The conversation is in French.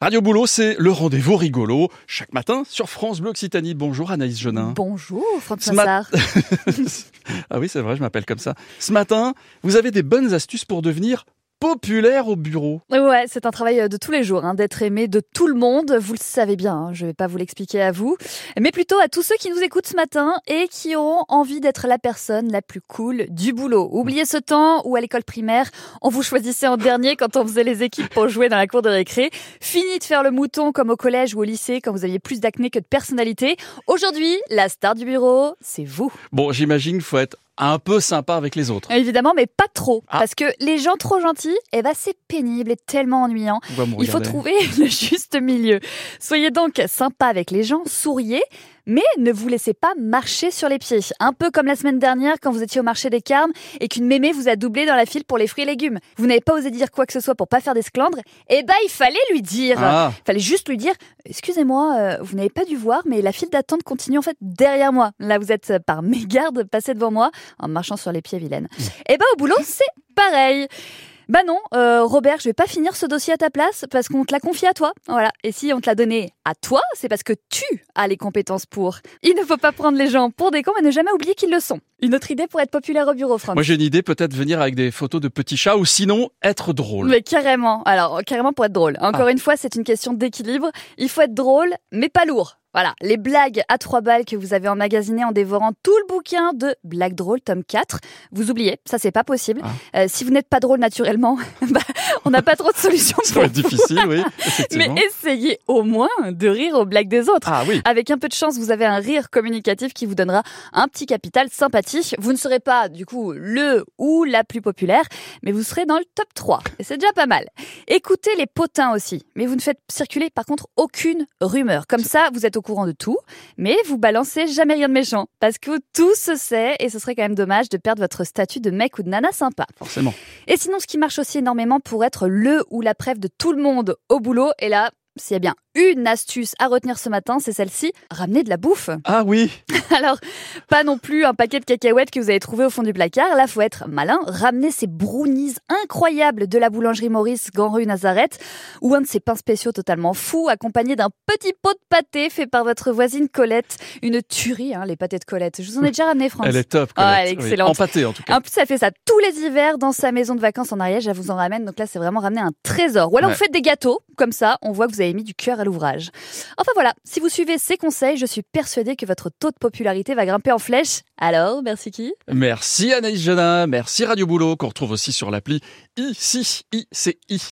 Radio Boulot, c'est le rendez-vous rigolo, chaque matin sur France Bleu Occitanie. Bonjour Anaïs Genin. Bonjour François mat- ah oui, c'est vrai, je m'appelle comme ça. Ce matin, vous avez des bonnes astuces pour devenir populaire au bureau. Ouais, c'est un travail de tous les jours, hein, d'être aimé de tout le monde. Vous le savez bien, hein, je vais pas vous l'expliquer à vous, mais plutôt à tous ceux qui nous écoutent ce matin et qui auront envie d'être la personne la plus cool du boulot. Oubliez ce temps où à l'école primaire, on vous choisissait en dernier quand on faisait les équipes pour jouer dans la cour de récré. Fini de faire le mouton comme au collège ou au lycée quand vous aviez plus d'acné que de personnalité. Aujourd'hui, la star du bureau, c'est vous. Bon, j'imagine qu'il faut être un peu sympa avec les autres. Évidemment, mais pas trop. Ah. Parce que les gens trop gentils, eh ben, c'est pénible et tellement ennuyant. Il faut trouver le juste milieu. Soyez donc sympa avec les gens, souriez, mais ne vous laissez pas marcher sur les pieds. Un peu comme la semaine dernière quand vous étiez au marché des Carmes et qu'une mémé vous a doublé dans la file pour les fruits et légumes. Vous n'avez pas osé dire quoi que ce soit pour pas faire d'esclandre. Eh ben, il fallait lui dire. Ah, Il fallait juste lui dire Excusez-moi, euh, vous n'avez pas dû voir, mais la file d'attente continue en fait derrière moi. Là, vous êtes euh, par mégarde passé devant moi en marchant sur les pieds vilaines. Et ben, au boulot, c'est pareil. Bah non, euh, Robert, je vais pas finir ce dossier à ta place parce qu'on te l'a confié à toi. Voilà. Et si on te l'a donné à toi, c'est parce que tu as les compétences pour. Il ne faut pas prendre les gens pour des cons, mais ne jamais oublier qu'ils le sont. Une autre idée pour être populaire au bureau, Franck. moi j'ai une idée, peut-être venir avec des photos de petits chats ou sinon être drôle. Mais carrément. Alors, carrément pour être drôle. Encore Ah. une fois, c'est une question d'équilibre. Il faut être drôle, mais pas lourd. Voilà, les blagues à trois balles que vous avez emmagasinées en dévorant tout le bouquin de Blagues drôles, tome 4, vous oubliez, ça c'est pas possible. Ah. Euh, si vous n'êtes pas drôle naturellement, bah, on n'a pas trop de solutions Ça pour va être difficile, oui, Mais essayez au moins de rire aux blagues des autres. Ah oui, Avec un peu de chance, vous avez un rire communicatif qui vous donnera un petit capital sympathie. Vous ne serez pas, du coup, le ou la plus populaire, mais vous serez dans le top 3. Et c'est déjà pas mal. Écoutez les potins aussi. Mais vous ne faites circuler, par contre, aucune rumeur. Comme ça, vous êtes au courant de tout, mais vous balancez jamais rien de méchant. Parce que tout se sait, et ce serait quand même dommage de perdre votre statut de mec ou de nana sympa. forcément. Et sinon, ce qui marche aussi énormément pour être le ou la preuve de tout le monde au boulot, et là, s'il y a bien une astuce à retenir ce matin, c'est celle-ci, ramener de la bouffe. Ah oui, Alors, pas non plus un paquet de cacahuètes que vous avez trouvé au fond du placard, là, faut être malin, ramener ces brownies incroyables de la boulangerie Maurice, Grand Rue Nazareth, ou un de ces pains spéciaux totalement fous, accompagné d'un petit pot de pâté fait par votre voisine Colette. Une tuerie, hein, les pâtés de Colette. Je vous en ai déjà ramené, France. elle est top. Ah, Colette. elle est Oui. excellente. Empâtée en tout cas. En plus, elle fait ça tous les hivers dans sa maison de vacances en Ariège. Elle vous en ramène. Donc là, c'est vraiment ramener un trésor. Ou alors, Ouais. vous faites des gâteaux. Comme ça, on voit que vous avez mis du cœur à l'ouvrage. Enfin voilà, si vous suivez ces conseils, je suis persuadée que votre taux de popularité va grimper en flèche. Alors, merci qui? Merci Anaïs Genin, merci Radio Boulot, qu'on retrouve aussi sur l'appli ICI, ICI.